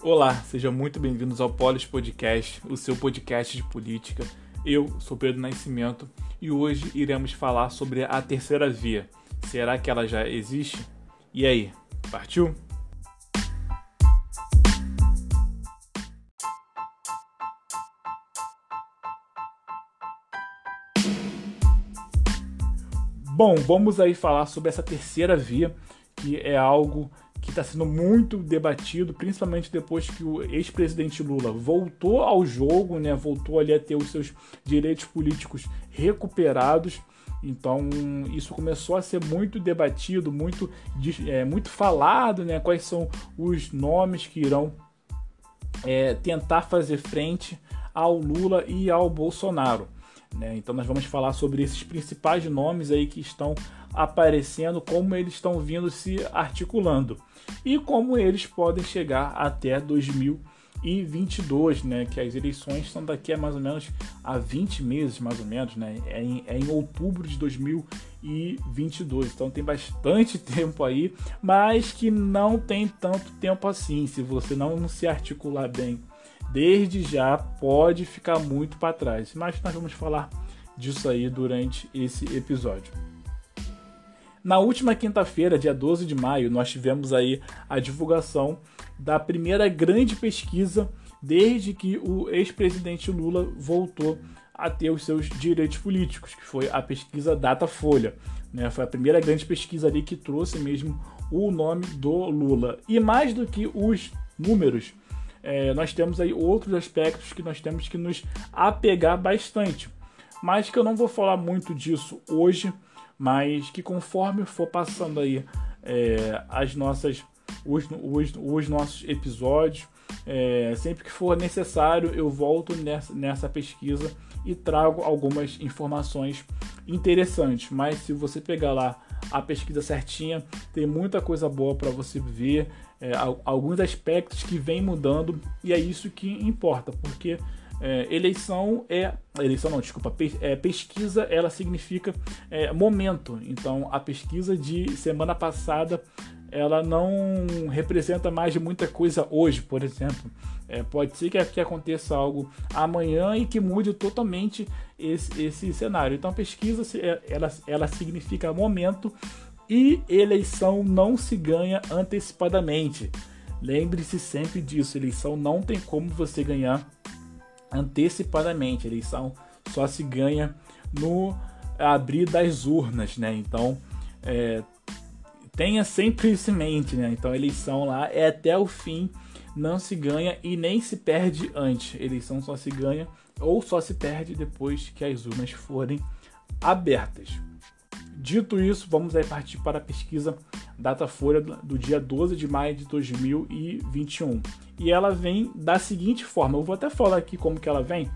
Olá, sejam muito bem-vindos ao Polis Podcast, o seu podcast de política. Eu sou Pedro Nascimento e hoje iremos falar sobre a terceira via. Será que ela já existe? E aí, partiu? Bom, vamos aí falar sobre essa terceira via, que é algo que está sendo muito debatido, principalmente depois que o ex-presidente Lula voltou ao jogo, né, voltou ali a ter os seus direitos políticos recuperados. Então isso começou a ser muito debatido, muito, é, muito falado, né? Quais são os nomes que irão é, tentar fazer frente ao Lula e ao Bolsonaro. Né? Então nós vamos falar sobre esses principais nomes aí que estão aparecendo, como eles estão vindo se articulando e como eles podem chegar até 2022, né? Que as eleições são daqui a mais ou menos a 20 meses, mais ou menos, né? É em, é em outubro de 2022, então tem bastante tempo aí, mas que não tem tanto tempo assim. Se você não se articular bem desde já, pode ficar muito para trás. Mas nós vamos falar disso aí durante esse episódio. Na última quinta-feira, dia 12 de maio, nós tivemos aí a divulgação da primeira grande pesquisa desde que o ex-presidente Lula voltou a ter os seus direitos políticos, que foi a pesquisa Datafolha. Né? Foi a primeira grande pesquisa ali que trouxe mesmo o nome do Lula. E mais do que os números, é, nós temos aí outros aspectos que nós temos que nos apegar bastante. Mas que eu não vou falar muito disso hoje, mas que conforme for passando aí é, as nossas os, os, os nossos episódios, é, sempre que for necessário, eu volto nessa, nessa pesquisa e trago algumas informações interessantes. Mas se você pegar lá a pesquisa certinha, tem muita coisa boa para você ver, é, alguns aspectos que vem mudando e é isso que importa, porque é, eleição é. Eleição não, desculpa. Pe, é, pesquisa ela significa é, momento. Então a pesquisa de semana passada ela não representa mais muita coisa hoje, por exemplo. É, pode ser que, que, aconteça algo amanhã e que mude totalmente esse, esse cenário. Então, pesquisa é, ela, ela significa momento e eleição não se ganha antecipadamente. Lembre-se sempre disso: eleição não tem como você ganhar antecipadamente. A eleição só se ganha no abrir das urnas, né? Então, é, tenha sempre isso em mente, né? Então, a eleição lá é até o fim, não se ganha e nem se perde antes. A eleição só se ganha ou só se perde depois que as urnas forem abertas. Dito isso, vamos aí partir para a pesquisa Datafolha do dia 12 de maio de 2021. E ela vem da seguinte forma, eu vou até falar aqui como que ela vem,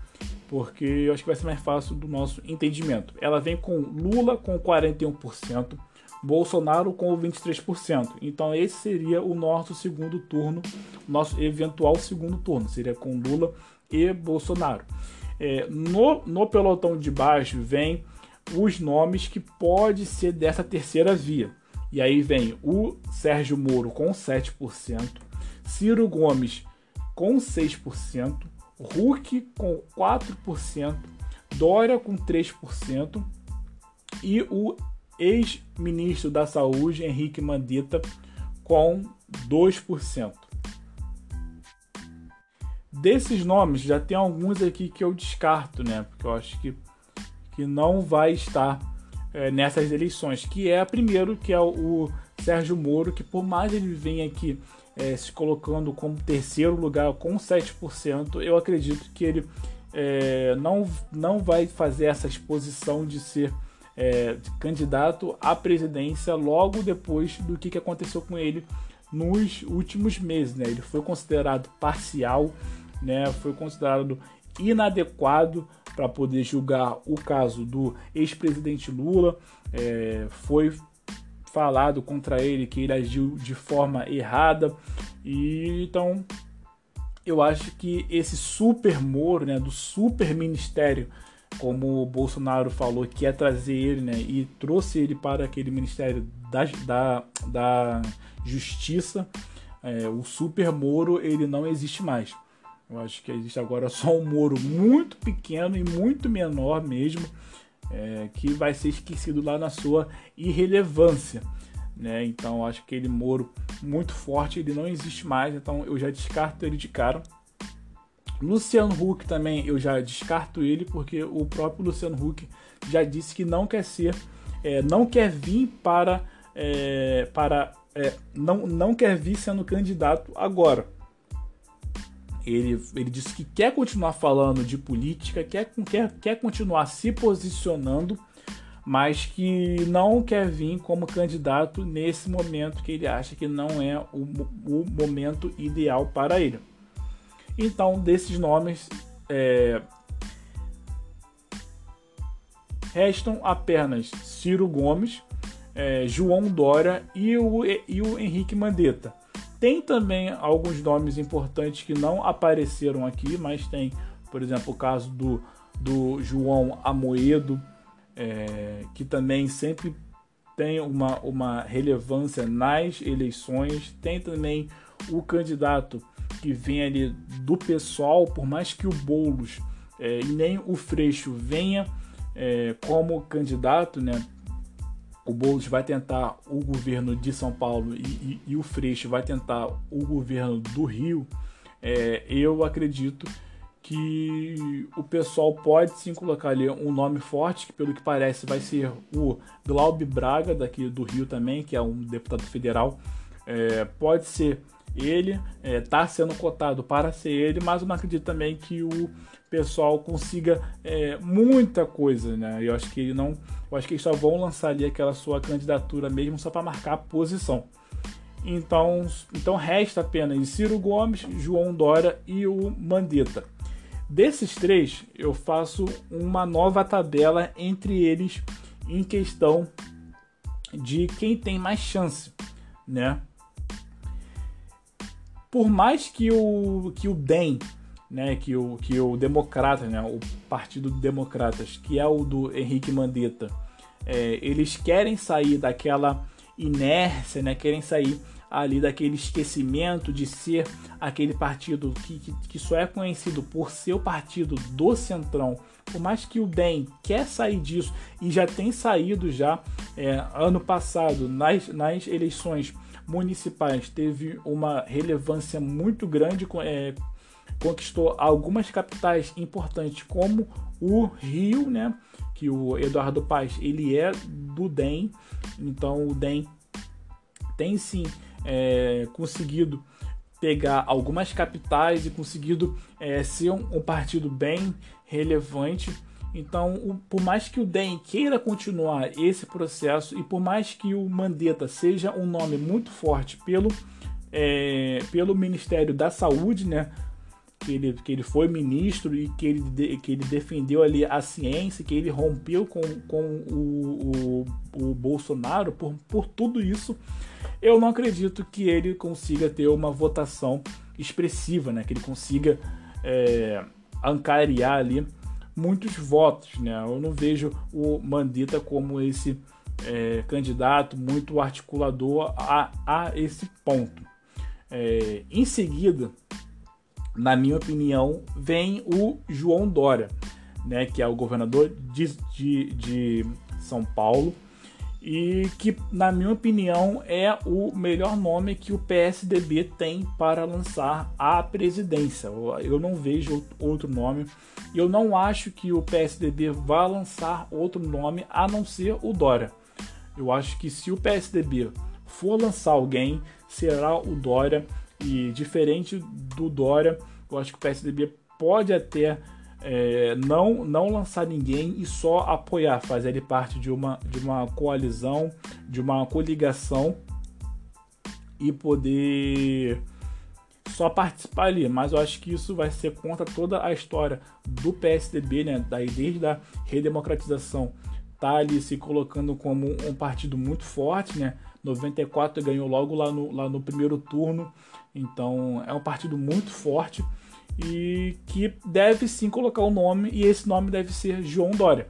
porque eu acho que vai ser mais fácil do nosso entendimento. Ela vem com Lula com 41%, Bolsonaro com 23%. Então esse seria o nosso segundo turno, nosso eventual segundo turno, seria com Lula e Bolsonaro. É, no, no pelotão de baixo vem os nomes que pode ser dessa terceira via. E aí vem o Sérgio Moro com 7%, Ciro Gomes com 6%, Huck com 4%, Dória com 3% e o ex-ministro da Saúde, Henrique Mandetta, com 2%. Desses nomes, já tem alguns aqui que eu descarto, né? Porque eu acho que que não vai estar é, nessas eleições, que é primeiro que é o, o, Sérgio Moro, que por mais ele venha aqui é, se colocando como terceiro lugar com 7%, eu acredito que ele é, não, não vai fazer essa exposição de ser é, candidato à presidência logo depois do que, que aconteceu com ele nos últimos meses. Né? Ele foi considerado parcial, né? foi considerado inadequado para poder julgar o caso do ex-presidente Lula. É, foi falado contra ele que ele agiu de forma errada e então eu acho que esse super Moro, né, do super ministério, como o Bolsonaro falou que é trazer ele, né, e trouxe ele para aquele ministério da, da, da justiça, é, o Super Moro ele não existe mais. Eu acho que existe agora só um Moro muito pequeno e muito menor mesmo, é, que vai ser esquecido lá na sua irrelevância. Né? Então acho que aquele Moro muito forte ele não existe mais, então eu já descarto ele de cara. Luciano Huck também eu já descarto ele porque o próprio Luciano Huck já disse que não quer ser, é, não quer vir para, é, para é, não, não quer vir sendo candidato agora. Ele, ele disse que quer continuar falando de política, quer, quer, quer continuar se posicionando, mas que não quer vir como candidato nesse momento que ele acha que não é o, o momento ideal para ele. Então, desses nomes, é, restam apenas Ciro Gomes, é, João Dória e o, e o Henrique Mandetta. Tem também alguns nomes importantes que não apareceram aqui, mas tem, por exemplo, o caso do, do João Amoedo, é, que também sempre tem uma, uma relevância nas eleições. Tem também o candidato que vem ali do pessoal, por mais que o Boulos é, e nem o Freixo venha é, como candidato, né? O Boulos vai tentar o governo de São Paulo e, e, e o Freixo vai tentar o governo do Rio. É, eu acredito que o pessoal pode sim colocar ali um nome forte, que pelo que parece vai ser o Glaube Braga, daqui do Rio também, que é um deputado federal. É, pode ser ele está é, sendo cotado para ser ele, mas eu não acredito também que o pessoal consiga é, muita coisa, né? Eu acho que ele não, eu acho que eles só vão lançar ali aquela sua candidatura mesmo só para marcar a posição. Então, então resta apenas Ciro Gomes, João Dória e o Mandetta. Desses três, eu faço uma nova tabela entre eles em questão de quem tem mais chance, né? Por mais que o, que o DEM, né, que o, que o Democrata, né, o Partido Democratas, que é o do Henrique Mandetta, é, eles querem sair daquela inércia, né, querem sair ali daquele esquecimento de ser aquele partido que, que, que, só é conhecido por ser o partido do Centrão. Por mais que o DEM quer sair disso e já tem saído já é, ano passado nas, nas eleições municipais teve uma relevância muito grande, é, conquistou algumas capitais importantes, como o Rio, né? Que o Eduardo Paes ele é do DEM, então o DEM tem sim é, conseguido pegar algumas capitais e conseguido é, ser um, um partido bem relevante então, o, por mais que o DEM queira continuar esse processo e por mais que o Mandetta seja um nome muito forte pelo, é, pelo Ministério da Saúde, né? Que ele, que ele foi ministro e que ele, que ele defendeu ali a ciência, que ele rompeu com, com o, o, o Bolsonaro, por, por tudo isso, eu não acredito que ele consiga ter uma votação expressiva, né? Que ele consiga é, ali muitos votos. Né? Eu não vejo o Mandetta como esse é, candidato muito articulador a, a esse ponto. É, em seguida, na minha opinião, vem o João Dória, né, que é o governador de, de, de São Paulo e que, na minha opinião, é o melhor nome que o PSDB tem para lançar a presidência. Eu não vejo outro nome. Eu não acho que o PSDB vá lançar outro nome a não ser o Dória. Eu acho que se o PSDB for lançar alguém, será o Dória. E diferente do Dória, eu acho que o PSDB pode até é, não, não lançar ninguém e só apoiar, fazer ele parte de uma, de uma coalizão, de uma coligação e poder só participar ali. Mas eu acho que isso vai ser contra toda a história do PSDB, né? Daí desde a redemocratização, tá ali se colocando como um partido muito forte, né? 94 ganhou logo lá no, lá no primeiro turno, então é um partido muito forte e que deve sim colocar o nome e esse nome deve ser João Dória.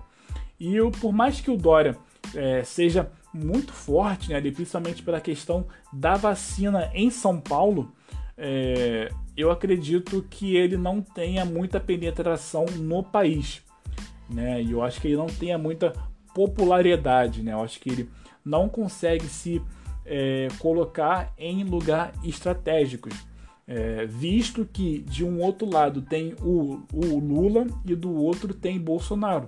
E eu, por mais que o Dória é, seja muito forte, né, principalmente pela questão da vacina em São Paulo, é, eu acredito que ele não tenha muita penetração no país. Né? E eu acho que ele não tenha muita popularidade. Né? Eu acho que ele não consegue se é, colocar em lugar estratégicos. É, visto que de um outro lado tem o, o Lula e do outro tem Bolsonaro.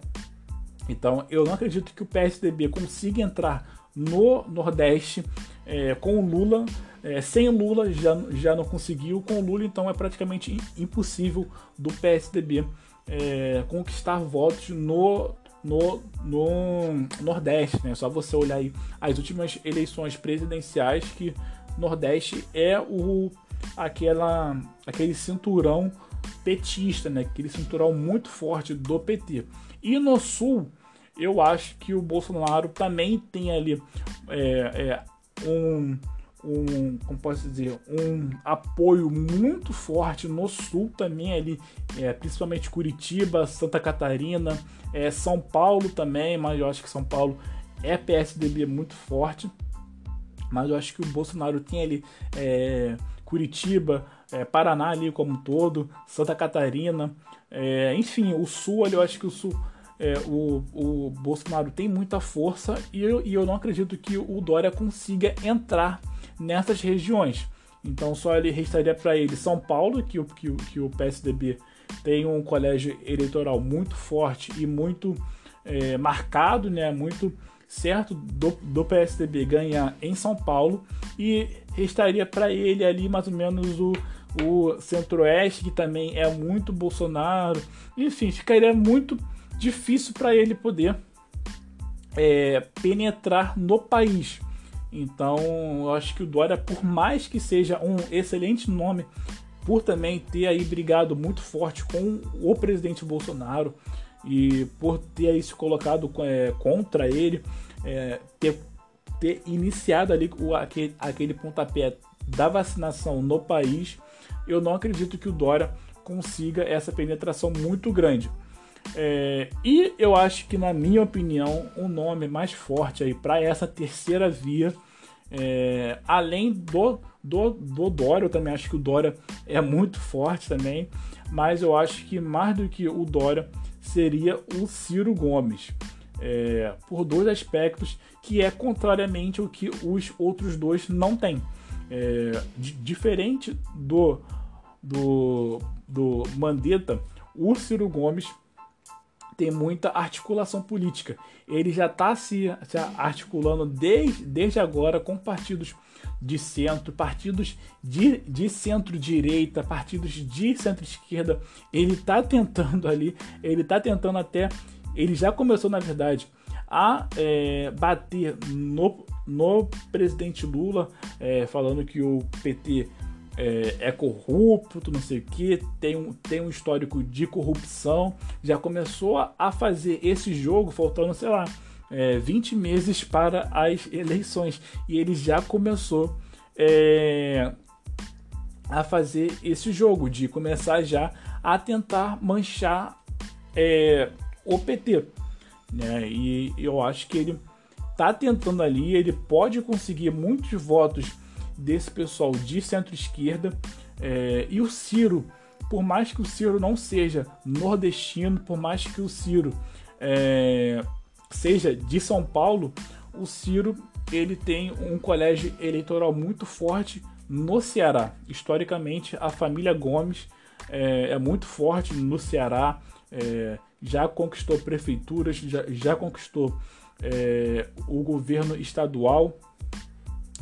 Então eu não acredito que o PSDB consiga entrar no Nordeste é, com o Lula. É, sem Lula já, já não conseguiu, com o Lula então é praticamente impossível do PSDB é, conquistar votos no, no, no Nordeste. Né? Só você olhar aí as últimas eleições presidenciais que Nordeste é o aquela aquele cinturão petista, né? Aquele cinturão muito forte do PT. E no Sul eu acho que o Bolsonaro também tem ali é, é, um, um, como posso dizer, um apoio muito forte no sul também ali, é, principalmente Curitiba, Santa Catarina, é, São Paulo também, mas eu acho que São Paulo é PSDB muito forte, mas eu acho que o Bolsonaro tem ali é, Curitiba, é, Paraná ali como um todo, Santa Catarina, é, enfim, o sul ali eu acho que o sul é, o, o Bolsonaro tem muita força e eu, e eu não acredito que o Dória consiga entrar nessas regiões. Então só ele restaria para ele São Paulo, que o, que, que o PSDB tem um colégio eleitoral muito forte e muito é, marcado, né, muito certo do, do PSDB ganhar em São Paulo e restaria para ele ali mais ou menos o, o Centro-Oeste, que também é muito Bolsonaro. Enfim, ficaria muito difícil para ele poder é, penetrar no país. Então, eu acho que o Dória, por mais que seja um excelente nome, por também ter aí brigado muito forte com o presidente Bolsonaro e por ter se colocado é, contra ele, é, ter, ter iniciado ali o, aquele, aquele pontapé da vacinação no país, eu não acredito que o Dória consiga essa penetração muito grande. É, e eu acho que, na minha opinião, o um nome mais forte aí para essa terceira via, é, além do, do, do Dória, eu também acho que o Dória é muito forte também, mas eu acho que mais do que o Dória seria o Ciro Gomes. É, por dois aspectos que é contrariamente o que os outros dois não têm. É, diferente do, do, do Mandetta, o Ciro Gomes tem muita articulação política. Ele já está se, se, articulando desde, desde agora com partidos de centro, partidos de, de centro-direita, partidos de centro-esquerda. Ele está tentando ali, ele está tentando até, ele já começou na verdade a é, bater no, no presidente Lula, é, falando que o PT é, é, corrupto, não sei o que, tem um, tem um histórico de corrupção, já começou a fazer esse jogo faltando, sei lá, é, 20 meses para as eleições. E ele já começou é, a fazer esse jogo, de começar já a tentar manchar é, o PT. Né? E eu acho que ele está tentando ali, ele pode conseguir muitos votos desse pessoal de centro-esquerda. É, e o Ciro, por mais que o Ciro não seja nordestino, por mais que o Ciro é, seja de São Paulo, o Ciro ele tem um colégio eleitoral muito forte no Ceará. Historicamente, a família Gomes é, é muito forte no Ceará, é, já conquistou prefeituras, já, já conquistou é, o governo estadual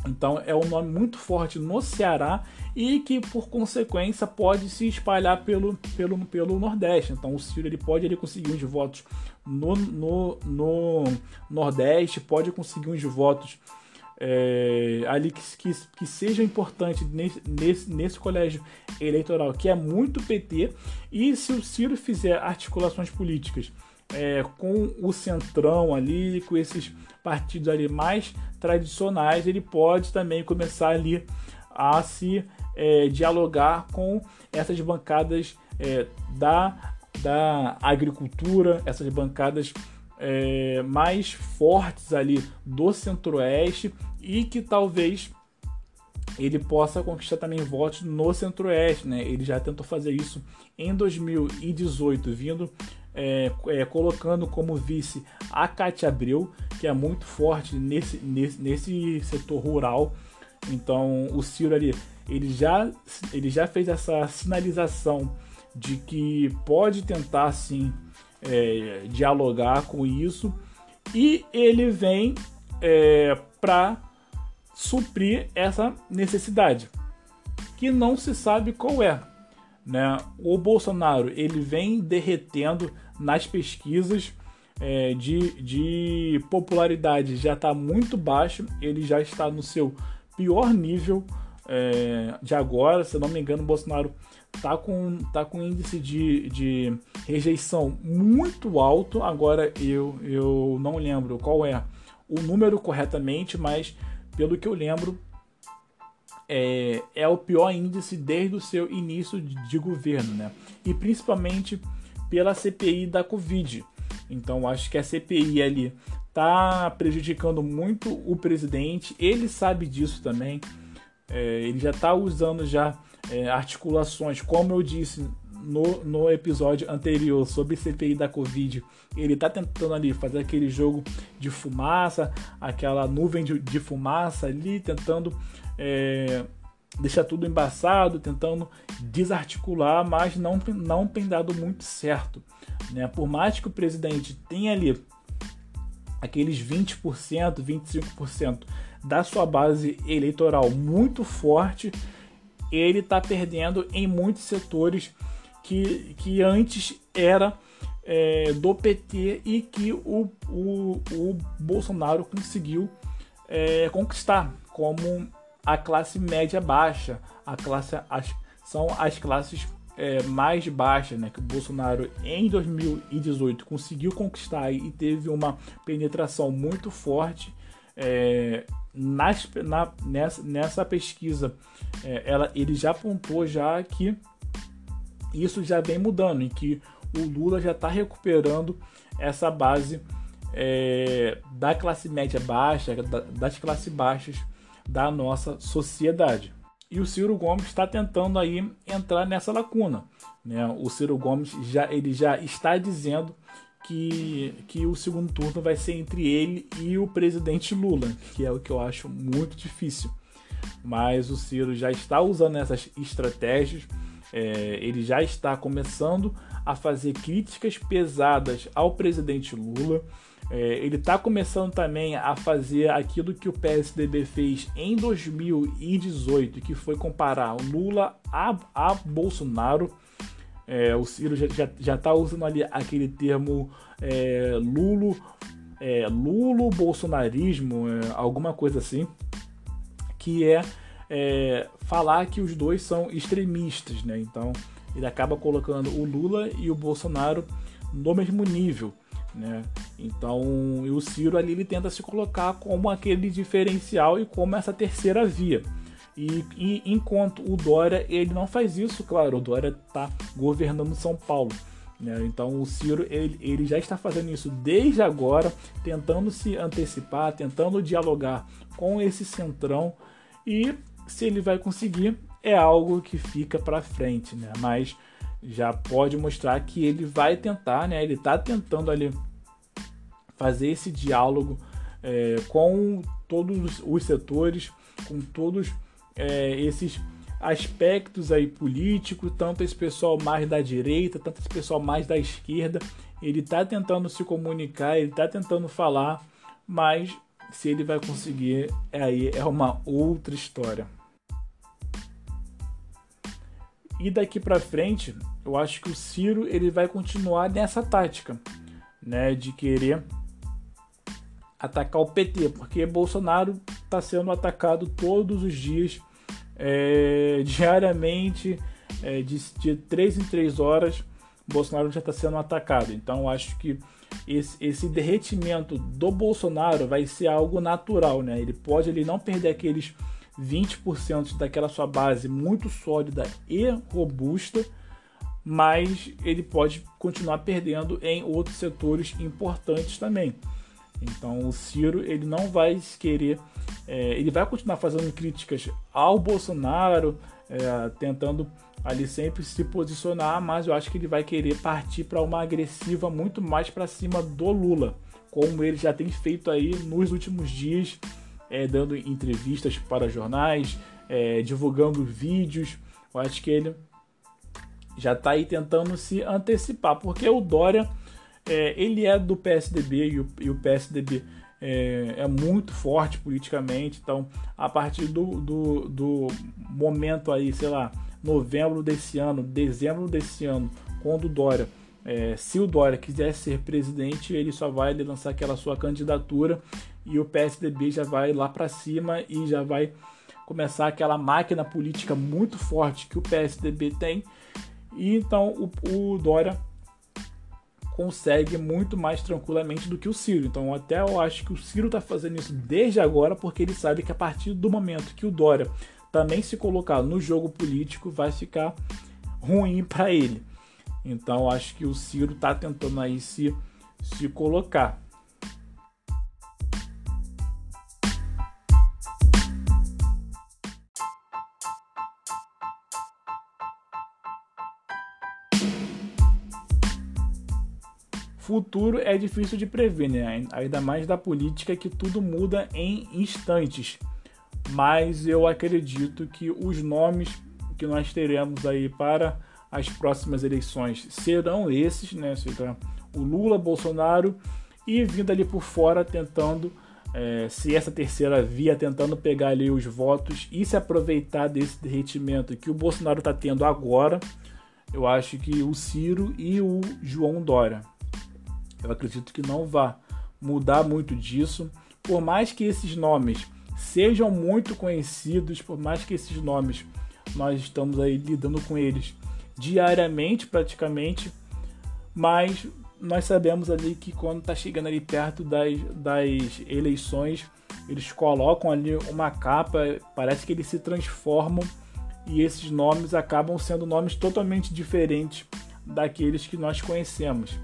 então é um nome muito forte no Ceará e que por consequência pode se espalhar pelo, pelo, pelo Nordeste. Então o Ciro ele pode ele conseguir uns votos no, no, no Nordeste, pode conseguir uns votos é, ali que, que, que seja importante nesse, nesse, nesse colégio eleitoral que é muito PT. E se o Ciro fizer articulações políticas é, com o centrão ali, com esses partidos ali mais tradicionais, ele pode também começar ali a se é, dialogar com essas bancadas é, da, da agricultura, essas bancadas é, mais fortes ali do Centro-Oeste e que talvez ele possa conquistar também votos no Centro-Oeste, né? Ele já tentou fazer isso em 2018, vindo é, é, colocando como vice a Cátia Abreu, que é muito forte nesse, nesse, nesse setor rural. Então o Ciro ali, ele já, ele já fez essa sinalização de que pode tentar sim é, dialogar com isso e ele vem é, para suprir essa necessidade que não se sabe qual é. Né? O Bolsonaro ele vem derretendo nas pesquisas é, de, de popularidade já está muito baixo, ele já está no seu pior nível é, de agora, se não me engano, Bolsonaro tá com, tá com índice de, de rejeição muito alto. Agora eu, eu não lembro qual é o número corretamente, mas pelo que eu lembro, é, é o pior índice desde o seu início de, de governo, né? E principalmente pela CPI da Covid. Então acho que a CPI ali tá prejudicando muito o presidente. Ele sabe disso também. É, ele já está usando já é, articulações, como eu disse no, no episódio anterior sobre CPI da Covid, ele está tentando ali fazer aquele jogo de fumaça, aquela nuvem de, de fumaça ali, tentando é, deixar tudo embaçado, tentando desarticular, mas não, não tem dado muito certo. Né? Por mais que o presidente tenha ali aqueles 20%, 25% da sua base eleitoral muito forte, ele está perdendo em muitos setores que, que antes era é, do PT e que o, o, o Bolsonaro conseguiu é, conquistar, como a classe média baixa, a classe, as, são as classes é, mais baixas, né, que o Bolsonaro em 2018 conseguiu conquistar e teve uma penetração muito forte é, nas, na, nessa, nessa pesquisa, é, ela, ele já apontou já que isso já vem mudando e que o Lula já está recuperando essa base é, da classe média baixa, da, das classes baixas da nossa sociedade. E o Ciro Gomes está tentando aí entrar nessa lacuna. Né? O Ciro Gomes já, ele já está dizendo que, que o segundo turno vai ser entre ele e o presidente Lula, que é o que eu acho muito difícil. Mas o Ciro já está usando essas estratégias, é, ele já está começando a fazer críticas pesadas ao presidente Lula. É, ele está começando também a fazer aquilo que o PSDB fez em 2018, que foi comparar Lula a, a Bolsonaro. É, o Ciro já está usando ali aquele termo é, Lulo, é, Lulo bolsonarismo, é, alguma coisa assim, que é, é, falar que os dois são extremistas, né? Então ele acaba colocando o Lula e o Bolsonaro no mesmo nível. Né? Então, o Ciro ali ele tenta se colocar como aquele diferencial e como essa terceira via. E, e, enquanto o Dória ele não faz isso, claro, o Dória está governando São Paulo. Né? Então o Ciro ele, ele já está fazendo isso desde agora, tentando se antecipar, tentando dialogar com esse centrão e se ele vai conseguir é algo que fica para frente, né? Mas já pode mostrar que ele vai tentar, né? Ele está tentando ali fazer esse diálogo é, com todos os setores, com todos é, esses aspectos aí políticos, tanto esse pessoal mais da direita, tanto esse pessoal mais da esquerda. Ele está tentando se comunicar, ele está tentando falar, mas se ele vai conseguir, aí é uma outra história. E daqui para frente, eu acho que o Ciro ele vai continuar nessa tática, né, de querer atacar o PT, porque Bolsonaro está sendo atacado todos os dias, é, diariamente, é, de, de 3 em 3 horas, Bolsonaro já está sendo atacado. Então acho que esse, esse, derretimento do Bolsonaro vai ser algo natural, né? Ele pode ele não perder aqueles 20% daquela sua base muito sólida e robusta, mas ele pode continuar perdendo em outros setores importantes também. Então o Ciro ele não vai querer, é, ele vai continuar fazendo críticas ao Bolsonaro, é, tentando ali sempre se posicionar, mas eu acho que ele vai querer partir para uma agressiva muito mais para cima do Lula, como ele já tem feito aí nos últimos dias, é, dando entrevistas para jornais, é, divulgando vídeos. Eu acho que ele já está aí tentando se antecipar, porque o Dória é, ele é do PSDB e o, e o PSDB é, é, muito forte politicamente, então a partir do, do, do momento aí, sei lá, novembro desse ano, dezembro desse ano, quando o Dória, é, se o Dória quiser ser presidente, ele só vai lançar aquela sua candidatura e o PSDB já vai lá para cima e já vai começar aquela máquina política muito forte que o PSDB tem. E então o, o Dória consegue muito mais tranquilamente do que o Ciro. Então até eu acho que o Ciro está fazendo isso desde agora porque ele sabe que a partir do momento que o Dória também se colocar no jogo político vai ficar ruim para ele. Então acho que o Ciro está tentando aí se, se colocar. Futuro é difícil de prever, né? Ainda mais da política que tudo muda em instantes mas eu acredito que os nomes que nós teremos aí para as próximas eleições serão esses, né? O Lula, Bolsonaro e vindo ali por fora tentando é, se essa terceira via tentando pegar ali os votos e se aproveitar desse derretimento que o Bolsonaro está tendo agora, eu acho que o Ciro e o João Dória. Eu acredito que não vá mudar muito disso, por mais que esses nomes sejam muito conhecidos, por mais que esses nomes nós estamos aí lidando com eles diariamente praticamente, mas nós sabemos ali que quando está chegando ali perto das, das eleições, eles colocam ali uma capa, parece que eles se transformam e esses nomes acabam sendo nomes totalmente diferentes daqueles que nós conhecemos.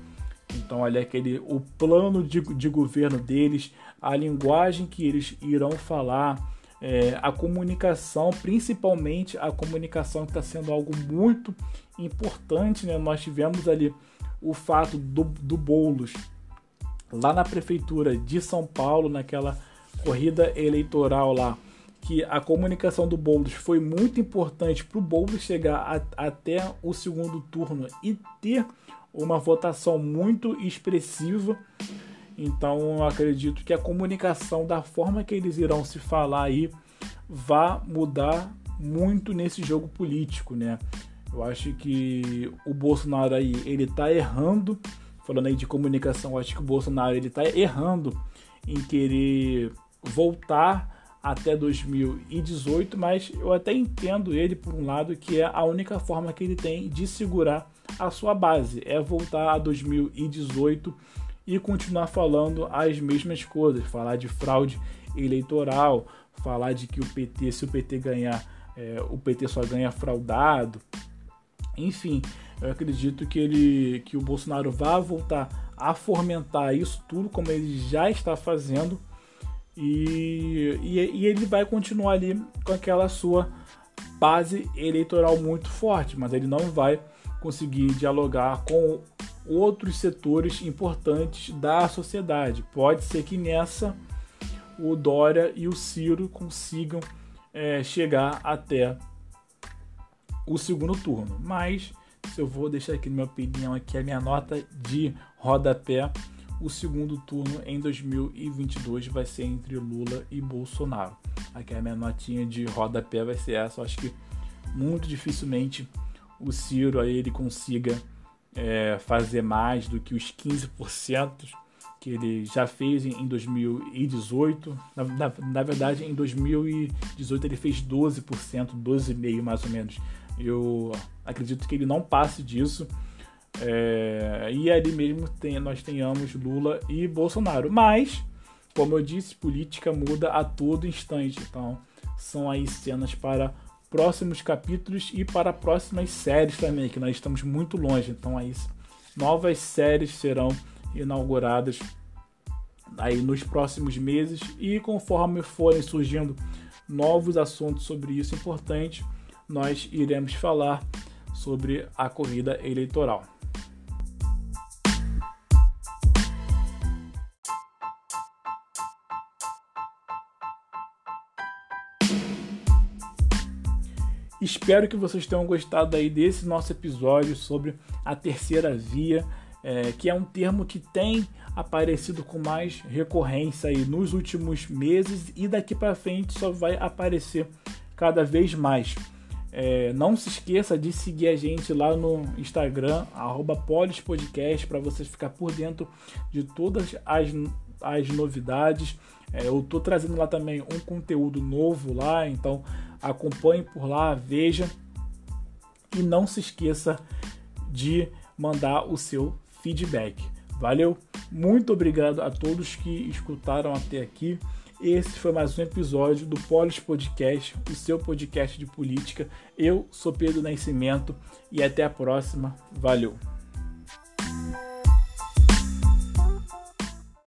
Então, olha aquele o plano de, de governo deles, a linguagem que eles irão falar, é, a comunicação, principalmente a comunicação que está sendo algo muito importante. Né? Nós tivemos ali o fato do, do Boulos lá na prefeitura de São Paulo, naquela corrida eleitoral lá, que a comunicação do Boulos foi muito importante para o Boulos chegar a, até o segundo turno e ter uma votação muito expressiva. Então acredito que a comunicação da forma que eles irão se falar aí vai mudar muito nesse jogo político, né? Eu acho que o Bolsonaro aí ele tá errando, falando aí de comunicação, acho que o Bolsonaro ele tá errando em querer voltar até 2018, mas eu até entendo ele por um lado que é a única forma que ele tem de segurar a sua base, é voltar a 2018 e continuar falando as mesmas coisas, falar de fraude eleitoral, falar de que o PT, se o PT ganhar, é, o PT só ganha fraudado. Enfim, eu acredito que ele, que o Bolsonaro vai voltar a fomentar isso tudo como ele já está fazendo e, e, e ele vai continuar ali com aquela sua base eleitoral muito forte, mas ele não vai conseguir dialogar com outros setores importantes da sociedade. Pode ser que nessa o Dória e o Ciro consigam é, chegar até o segundo turno. Mas se eu vou deixar aqui minha opinião aqui a minha nota de rodapé, o segundo turno em 2022 vai ser entre Lula e Bolsonaro. Aqui a minha notinha de rodapé vai ser essa. Eu acho que muito dificilmente o Ciro aí ele consiga é, fazer mais do que os 15% que ele já fez em 2018. Na, na, na, verdade, em 2018 ele fez 12%, 12,5% mais ou menos. Eu acredito que ele não passe disso. É, e ali mesmo tem, nós tenhamos Lula e Bolsonaro. Mas, como eu disse, política muda a todo instante. Então, são aí cenas para próximos capítulos e para próximas séries também, que nós estamos muito longe. Então aí novas séries serão inauguradas aí nos próximos meses e conforme forem surgindo novos assuntos sobre isso importante, nós iremos falar sobre a corrida eleitoral. Espero que vocês tenham gostado aí desse nosso episódio sobre a terceira via, é, que é um termo que tem aparecido com mais recorrência aí nos últimos meses e daqui para frente só vai aparecer cada vez mais. É, não se esqueça de seguir a gente lá no Instagram, polispodcast, para você ficar por dentro de todas as, as novidades. É, eu estou trazendo lá também um conteúdo novo lá, então acompanhe por lá, veja e não se esqueça de mandar o seu feedback. Valeu, muito obrigado a todos que escutaram até aqui. Esse foi mais um episódio do Polis Podcast, o seu podcast de política. Eu sou Pedro Nascimento e até a próxima. Valeu!